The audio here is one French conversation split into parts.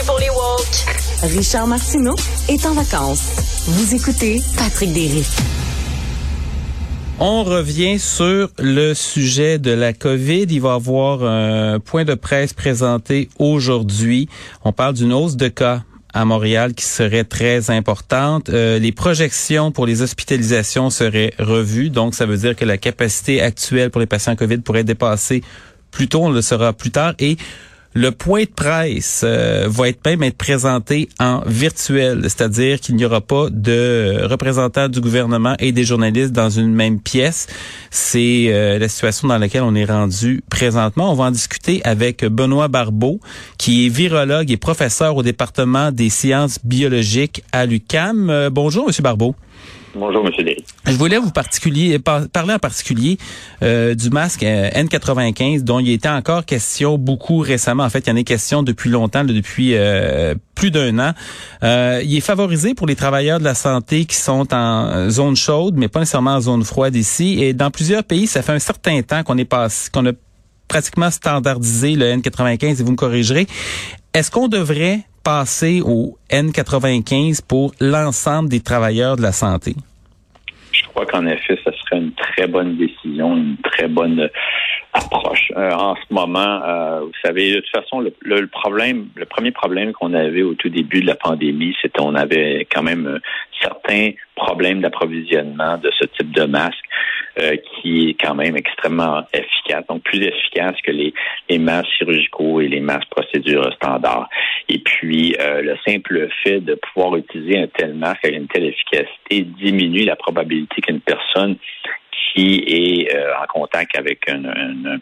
fini pour les woke. Richard Martineau est en vacances. Vous écoutez Patrick Derry. On revient sur le sujet de la COVID. Il va y avoir un point de presse présenté aujourd'hui. On parle d'une hausse de cas à Montréal qui serait très importante. Euh, les projections pour les hospitalisations seraient revues, donc ça veut dire que la capacité actuelle pour les patients COVID pourrait dépasser plus tôt, on le saura plus tard. Et le point de presse euh, va être même être présenté en virtuel, c'est-à-dire qu'il n'y aura pas de représentants du gouvernement et des journalistes dans une même pièce. C'est euh, la situation dans laquelle on est rendu présentement. On va en discuter avec Benoît Barbeau, qui est virologue et professeur au département des sciences biologiques à l'UCAM. Euh, bonjour, Monsieur Barbeau. Bonjour, M. Derry. Je voulais vous parler en particulier euh, du masque euh, N95 dont il était encore question beaucoup récemment. En fait, il y en est question depuis longtemps, depuis euh, plus d'un an. il est favorisé pour les travailleurs de la santé qui sont en zone chaude, mais pas nécessairement en zone froide ici. Et dans plusieurs pays, ça fait un certain temps qu'on est qu'on a pratiquement standardisé le N95 et vous me corrigerez. Est-ce qu'on devrait passer au N95 pour l'ensemble des travailleurs de la santé? Je crois qu'en effet, ce serait une très bonne décision, une très bonne approche. Euh, en ce moment, euh, vous savez, de toute façon, le, problème, le premier problème qu'on avait au tout début de la pandémie, c'était qu'on avait quand même euh, certains problèmes d'approvisionnement de ce type de masque qui est quand même extrêmement efficace, donc plus efficace que les, masques chirurgicaux et les masques procédures standards. Et puis, le simple fait de pouvoir utiliser un tel masque avec une telle efficacité diminue la probabilité qu'une personne qui est euh, en contact avec un,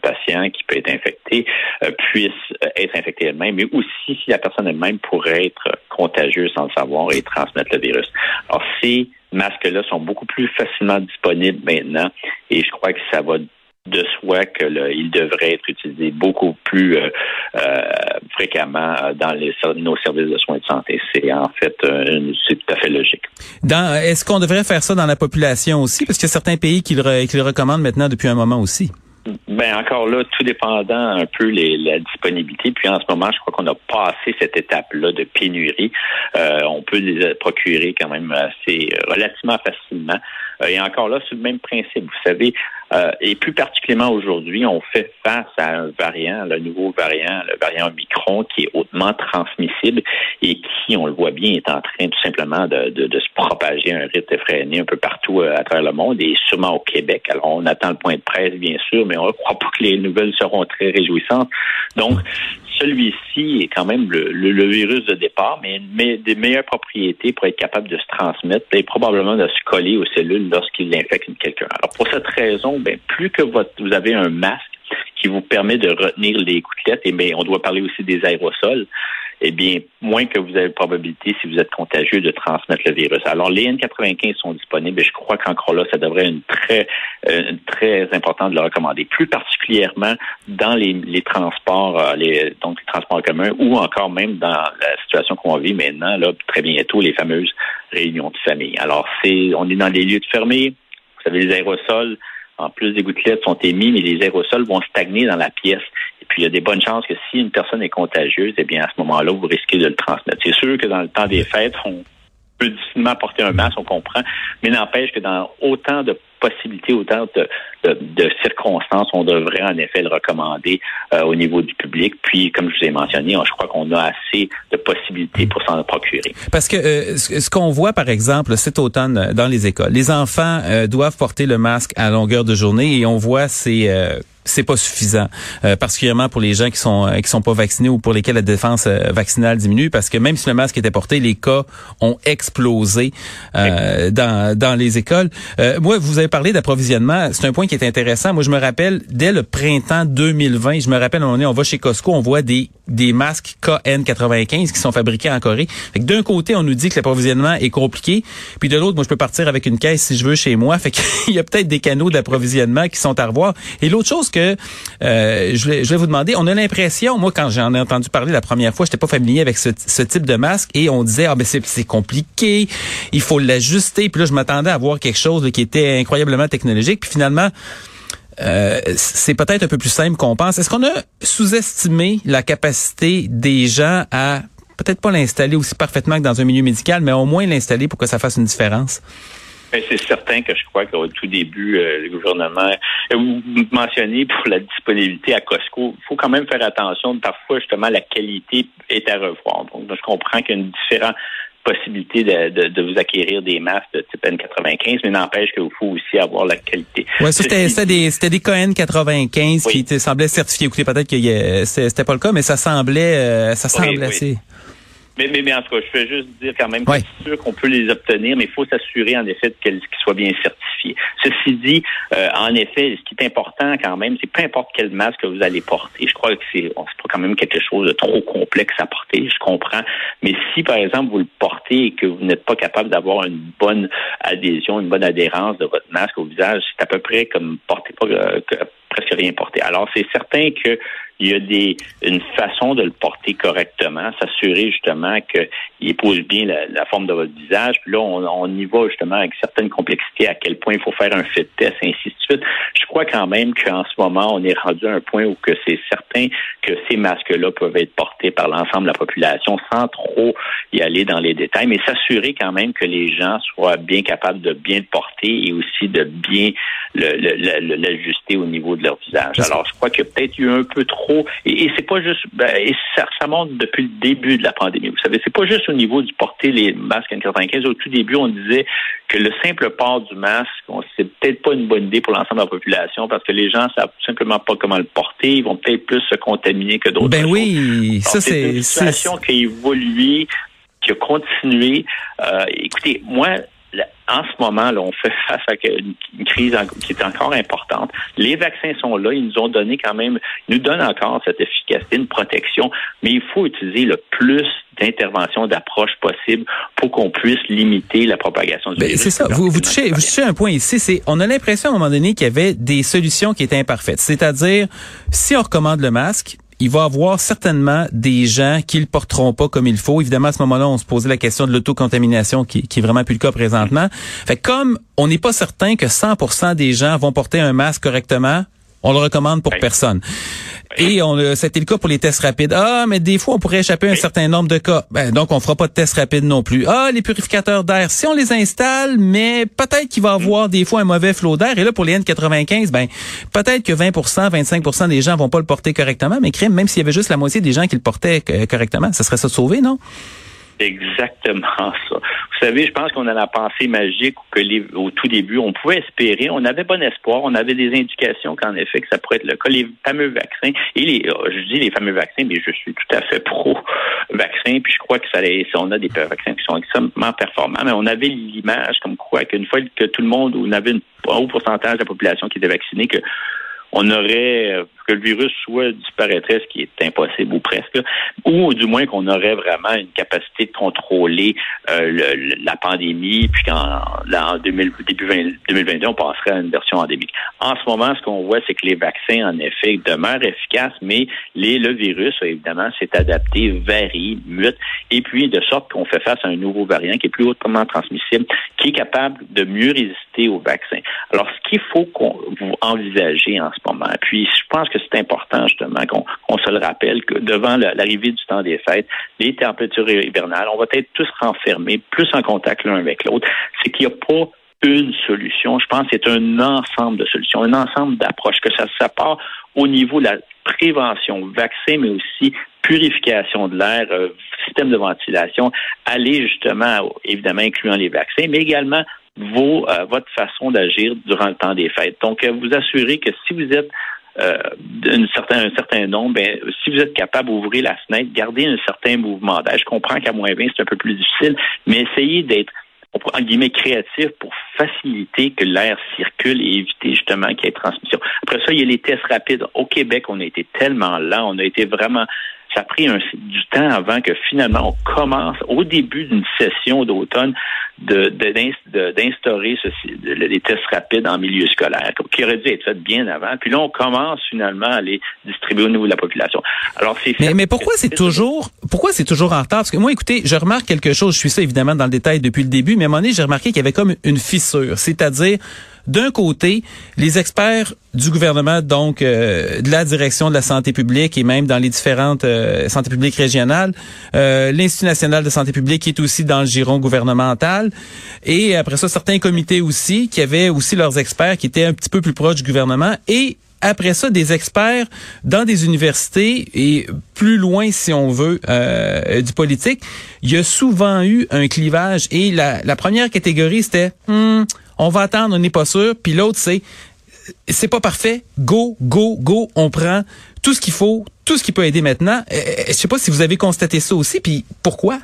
patient qui peut être infecté euh, puisse être infecté elle-même, mais aussi si la personne elle-même pourrait être contagieuse sans le savoir et transmettre le virus. Alors, ces masques-là sont beaucoup plus facilement disponibles maintenant et je crois que ça va de soi qu'il devrait être utilisé beaucoup plus euh, euh, fréquemment dans les, nos services de soins de santé. C'est en fait euh, tout à fait logique. Est-ce qu'on devrait faire ça dans la population aussi? Parce qu'il y a certains pays qui le, qui le recommandent maintenant depuis un moment aussi. Ben encore là, tout dépendant un peu les, la disponibilité. Puis en ce moment, je crois qu'on a passé cette étape-là de pénurie. Euh, on peut les procurer quand même assez relativement facilement. Euh, et encore là, c'est le même principe. Vous savez, euh, et plus particulièrement aujourd'hui, on fait face à un variant, le nouveau variant, le variant Omicron, qui est hautement transmissible et qui, on le voit bien, est en train tout simplement de, de, de se propager à un rythme effréné un peu partout à travers le monde et sûrement au Québec. Alors, on attend le point de presse, bien sûr, mais on ne croit pas que les nouvelles seront très réjouissantes. Donc, celui-ci est quand même le, virus de départ, mais, mais des meilleures propriétés pour être capable de se transmettre et probablement de se coller aux cellules lorsqu'il infecte quelqu'un. Alors pour cette raison, ben, plus que vous avez un masque qui vous permet de retenir les gouttelettes, et bien, on doit parler aussi des aérosols, eh bien, moins que vous avez probabilité, si vous êtes contagieux, de transmettre le virus. Alors, les N95 sont disponibles et je crois qu'encore là, ça devrait être une très, euh, très important de le recommander. Plus particulièrement dans les, les transports, euh, les, donc les transports communs ou encore même dans la situation qu'on vit maintenant, là, très bientôt, les fameuses réunions de famille. Alors, c'est, on est dans des lieux de fermés. Vous savez, les aérosols, en plus des gouttelettes sont émis, mais les aérosols vont stagner dans la pièce. Et puis, il y a des bonnes chances que si une personne est contagieuse, eh bien, à ce moment-là, vous risquez de le transmettre. C'est sûr que dans le temps des fêtes, on peut difficilement porter un masque, on comprend, mais n'empêche que dans autant de possibilités, autant de, circonstances, on devrait en effet le recommander euh, au niveau du public. Puis, comme je vous ai mentionné, je crois qu'on a assez de possibilités pour s'en procurer. Parce que euh, ce qu'on voit, par exemple, cet automne euh, dans les écoles, les enfants doivent porter le masque à longueur de journée et on voit ces c'est pas suffisant, euh, particulièrement pour les gens qui sont euh, qui sont pas vaccinés ou pour lesquels la défense euh, vaccinale diminue, parce que même si le masque était porté, les cas ont explosé dans dans les écoles. moi, vous avez parlé d'approvisionnement, c'est un point qui est intéressant. Moi, je me rappelle dès le printemps 2020, je me rappelle, on est, on va chez Costco, on voit des des masques KN95 qui sont fabriqués en Corée. D'un côté, on nous dit que l'approvisionnement est compliqué, puis de l'autre, moi, je peux partir avec une caisse si je veux chez moi. Fait qu'il y a peut-être des canaux d'approvisionnement qui sont à revoir. Et l'autre chose que euh, je, vais, vous demander. On a l'impression, moi, quand j'en ai entendu parler la première fois, j'étais pas familier avec ce, type de masque et on disait, ah ben c'est compliqué, il faut l'ajuster. Puis là, je m'attendais à voir quelque chose qui était incroyablement technologique. Puis finalement, euh, c'est peut-être un peu plus simple qu'on pense. Est-ce qu'on a sous-estimé la capacité des gens à peut-être pas l'installer aussi parfaitement que dans un milieu médical, mais au moins l'installer pour que ça fasse une différence? Ben, c'est certain que je crois qu'au tout début, euh, le gouvernement, euh, vous mentionnez pour la disponibilité à Costco, il faut quand même faire attention. Parfois, justement, la qualité est à revoir. Donc, je comprends qu'il y a une différente possibilité de, vous acquérir des masques de type N95, mais n'empêche qu'il faut aussi avoir la qualité. Oui, c'était des, c'était des KN95 qui semblaient certifiés. Écoutez, peut-être que c'était pas le cas, mais ça semblait, euh, ça semblait assez. Mais, mais, mais, en tout cas, je veux juste dire quand même que c'est sûr qu'on peut les obtenir, mais il faut s'assurer en effet qu'ils soient bien certifiés. Ceci dit, euh, en effet, ce qui est important quand même, c'est peu importe quel masque que vous allez porter. Je crois que c'est pas quand même quelque chose de trop complexe à porter, je comprends. Mais si, par exemple, vous le portez et que vous n'êtes pas capable d'avoir une bonne adhésion, une bonne adhérence de votre masque au visage, c'est à peu près comme porter pas euh, presque rien porter. Alors, c'est certain que il y a des une façon de le porter correctement, s'assurer justement qu'il épouse bien la, forme de votre visage. Puis là, on, y va justement avec certaines complexités, à quel point il faut faire un fit test, ainsi de suite. Je crois quand même qu'en ce moment, on est rendu à un point où que c'est certain que ces masques-là peuvent être portés par l'ensemble de la population sans trop y aller dans les détails, mais s'assurer quand même que les gens soient bien capables de bien le porter et aussi de bien l'ajuster au niveau de leur visage. Alors, je crois qu'il y a peut-être eu un peu trop, et, c'est pas juste, ben, et ça, ça monte depuis le début de la pandémie. Vous savez, c'est pas juste au niveau du porter les masques N95. Au tout début, on disait que le simple port du masque, c'est peut-être pas une bonne idée pour l'ensemble de la population parce que les gens savent simplement pas comment le porter. Ils vont peut-être plus se contaminer que d'autres. Ben oui, ça c'est une situation qui a évolué, qui a continué. Euh, écoutez, moi, en ce moment, là, on fait face à une, crise qui est encore importante. Les vaccins sont là, ils nous ont donné quand même, ils nous donnent encore cette efficacité, une protection, mais il faut utiliser le plus d'interventions, d'approches possibles pour qu'on puisse limiter la propagation du ben, virus. C'est ça. Vous, vous, touchez, vous touchez un point ici. C'est, on a l'impression à un moment donné qu'il y avait des solutions qui étaient imparfaites. C'est-à-dire, si on recommande le masque, il va avoir certainement des gens qui le porteront pas comme il faut. Évidemment, à ce moment-là, on se posait la question de l'autocontamination qui, qui est vraiment plus le cas présentement. Fait comme on n'est pas certain que 100% des gens vont porter un masque correctement, on le recommande pour personne. Et on c'était le cas pour les tests rapides. Ah, mais des fois, on pourrait échapper à un certain nombre de cas. Ben, donc, on fera pas de tests rapides non plus. Ah, les purificateurs d'air, si on les installe, mais peut-être qu'il va avoir des fois un mauvais flot d'air. Et là, pour les N95, ben, peut-être que 20% 25% des gens vont pas le porter correctement. Mais crime, même s'il y avait juste la moitié des gens qui le portaient euh, correctement, ça serait ça de sauver, non? Exactement ça. Vous savez, je pense qu'on a la pensée magique que les, au tout début, on pouvait espérer, on avait bon espoir, on avait des indications qu'en effet, que ça pourrait être le cas. Les fameux vaccins, et les, euh, je dis les fameux vaccins, mais je suis tout à fait pro-vaccin, puis je crois que ça, on a des vaccins qui sont extrêmement performants, mais on avait l'image comme quoi qu'une fois que tout le monde, on avait un haut pourcentage de la population qui était vaccinée, que on aurait euh, que le virus soit disparaîtrait, ce qui est impossible ou presque, ou du moins qu'on aurait vraiment une capacité de contrôler euh, la pandémie, puis qu'en en début 2022, on passerait à une version endémique. En ce moment, ce qu'on voit, c'est que les vaccins, en effet, demeurent efficaces, mais le virus, évidemment, s'est adapté, varie, mute, et puis de sorte qu'on fait face à un nouveau variant qui est plus hautement transmissible, qui est capable de mieux résister aux vaccins. Alors, ce qu'il faut qu'on envisager en ce moment, puis je pense que c'est important justement qu'on se le rappelle que devant l'arrivée du temps des fêtes, les températures hivernales, on va être tous renfermés, plus en contact l'un avec l'autre. C'est qu'il n'y a pas une solution. Je pense que c'est un ensemble de solutions, un ensemble d'approches, que ça, ça part au niveau de la prévention, vaccin, mais aussi purification de l'air, euh, système de ventilation, aller justement, évidemment, incluant les vaccins, mais également vos, euh, votre façon d'agir durant le temps des fêtes. Donc, euh, vous assurez que si vous êtes euh, un certain nombre, ben, si vous êtes capable d'ouvrir la fenêtre, garder un certain mouvement d'air. Je comprends qu'à moins 20, c'est un peu plus difficile, mais essayez d'être en guillemets créatif pour faciliter que l'air circule et éviter justement qu'il y ait transmission. Après ça, il y a les tests rapides. Au Québec, on a été tellement lent, on a été vraiment ça a pris du temps avant que finalement on commence au début d'une session d'automne de, d'instaurer les tests rapides en milieu scolaire, qui aurait dû être fait bien avant. Puis là, on commence finalement à les distribuer au niveau de la population. Alors, c'est mais, mais pourquoi c'est toujours pourquoi c'est toujours en retard? Parce que moi, écoutez, je remarque quelque chose, je suis ça évidemment dans le détail depuis le début, mais à un moment donné, j'ai remarqué qu'il y avait comme une fissure. C'est-à-dire d'un côté, les experts du gouvernement, donc euh, de la direction de la santé publique et même dans les différentes euh, santé publiques régionales, euh, l'Institut national de santé publique qui est aussi dans le giron gouvernemental, et après ça, certains comités aussi qui avaient aussi leurs experts qui étaient un petit peu plus proches du gouvernement, et après ça, des experts dans des universités et plus loin, si on veut, euh, du politique, il y a souvent eu un clivage. Et la, première catégorie, c'était hmm, on va attendre, on n'est pas sûr. Puis l'autre, c'est c'est pas parfait. Go, go, go. On prend tout ce qu'il faut, tout ce qui peut aider maintenant. Euh, euh, je sais pas si vous avez constaté ça aussi. Puis pourquoi?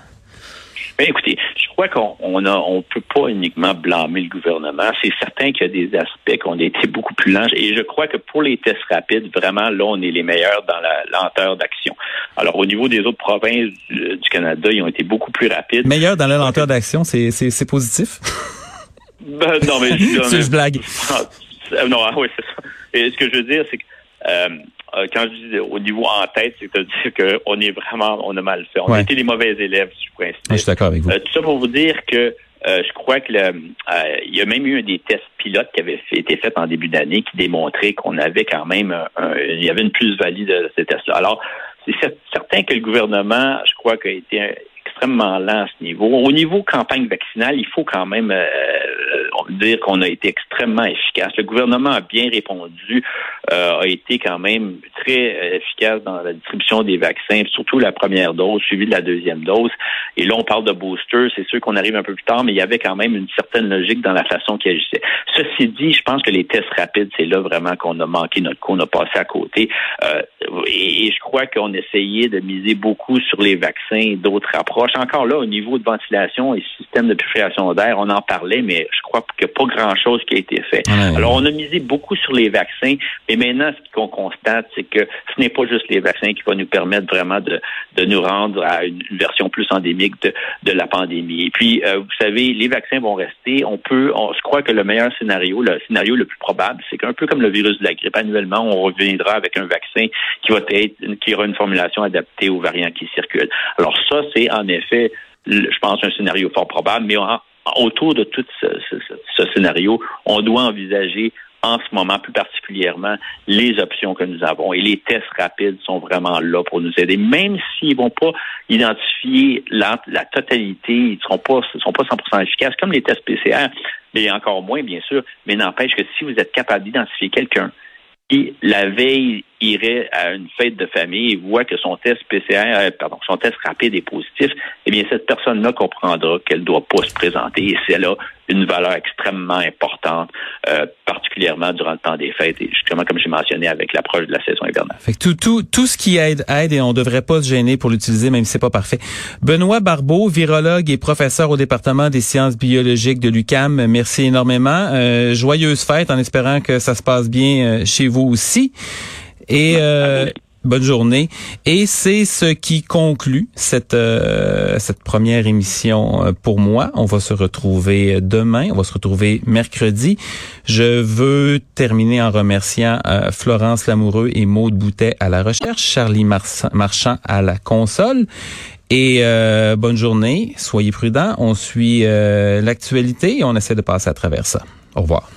Ben, écoutez, crois qu'on on a, on peut pas uniquement blâmer le gouvernement. C'est certain qu'il y a des aspects qu'on a été beaucoup plus lents. Et je crois que pour les tests rapides, vraiment, là, on est les meilleurs dans la lenteur d'action. Alors, au niveau des autres provinces du, Canada, ils ont été beaucoup plus rapides. Meilleurs dans la lenteur d'action, c'est, c'est, c'est positif? Ben, non, mais je, je blague. Ah, non, ah oui, c'est ça. Et ce que je veux dire, c'est que euh, euh, quand je dis au niveau en tête, c'est-à-dire qu'on est vraiment, on a mal fait. On a été les mauvais élèves, si je pourrais Je suis d'accord avec vous. Euh, tout ça pour vous dire que je crois que il y a même eu des tests pilotes qui avaient été faits en début d'année qui démontraient qu'on avait quand même il y avait une plus-value de ces tests-là. Alors, c'est certain que le gouvernement, je crois, a été extrêmement lent à ce niveau. Au niveau campagne vaccinale, il faut quand même euh, dire qu'on a été extrêmement efficace. Le gouvernement a bien répondu, euh, a été quand même très euh, efficace dans la distribution des vaccins, surtout la première dose, suivie de la deuxième dose. Et là, on parle de booster. C'est sûr qu'on arrive un peu plus tard, mais il y avait quand même une certaine logique dans la façon qu'il agissait. Ceci dit, je pense que les tests rapides, c'est là vraiment qu'on a manqué notre coup, on a passé à côté. Euh, et, je crois qu'on essayait de miser beaucoup sur les vaccins et d'autres approches. Encore là, au niveau de ventilation et système de purification d'air, on en parlait, mais je crois qu'il n'y a pas grand-chose qui a été fait. Alors, on a misé beaucoup sur les vaccins, mais maintenant, ce qu'on constate, c'est que ce n'est pas juste les vaccins qui vont nous permettre vraiment de, de nous rendre à une, version plus endémique de, de la pandémie. Et puis, euh, vous savez, les vaccins vont rester. On peut, on, je crois que le meilleur scénario, le scénario le plus probable, c'est qu'un peu comme le virus de la grippe, annuellement, on reviendra avec un vaccin qui va être, qui aura une formulation adaptée aux variants qui circulent. Alors ça, c'est en effet, je pense, un scénario fort probable, mais autour de tout ce, scénario, on doit envisager en ce moment plus particulièrement les options que nous avons. Et les tests rapides sont vraiment là pour nous aider. Même s'ils vont pas identifier la, totalité, ils ne seront pas, seront pas 100% efficaces, comme les tests PCR, mais encore moins, bien sûr. Mais n'empêche que si vous êtes capable d'identifier quelqu'un qui, la veille, irait à une fête de famille et voit que son test PCR, euh, pardon, son test rapide est positif, eh bien, cette personne-là comprendra qu'elle ne doit pas se présenter et c'est là une valeur extrêmement importante, euh, particulièrement durant le temps des fêtes et justement, comme j'ai mentionné, avec l'approche de la saison hivernale. Fait tout, tout, tout ce qui aide, aide et on devrait pas se gêner pour l'utiliser, même si c'est pas parfait. Benoît Barbeau, virologue et professeur au département des sciences biologiques de l'UCAM, merci énormément. Euh, joyeuse fête en espérant que ça se passe bien euh, chez vous aussi. Et euh, bonne journée. Et c'est ce qui conclut cette euh, cette première émission euh, pour moi. On va se retrouver demain. On va se retrouver mercredi. Je veux terminer en remerciant Florence Lamoureux et Maude Boutet à la recherche, Charlie Marchand à la console. Et bonne journée. Soyez prudents. On suit l'actualité et on essaie de passer à travers ça. Au revoir.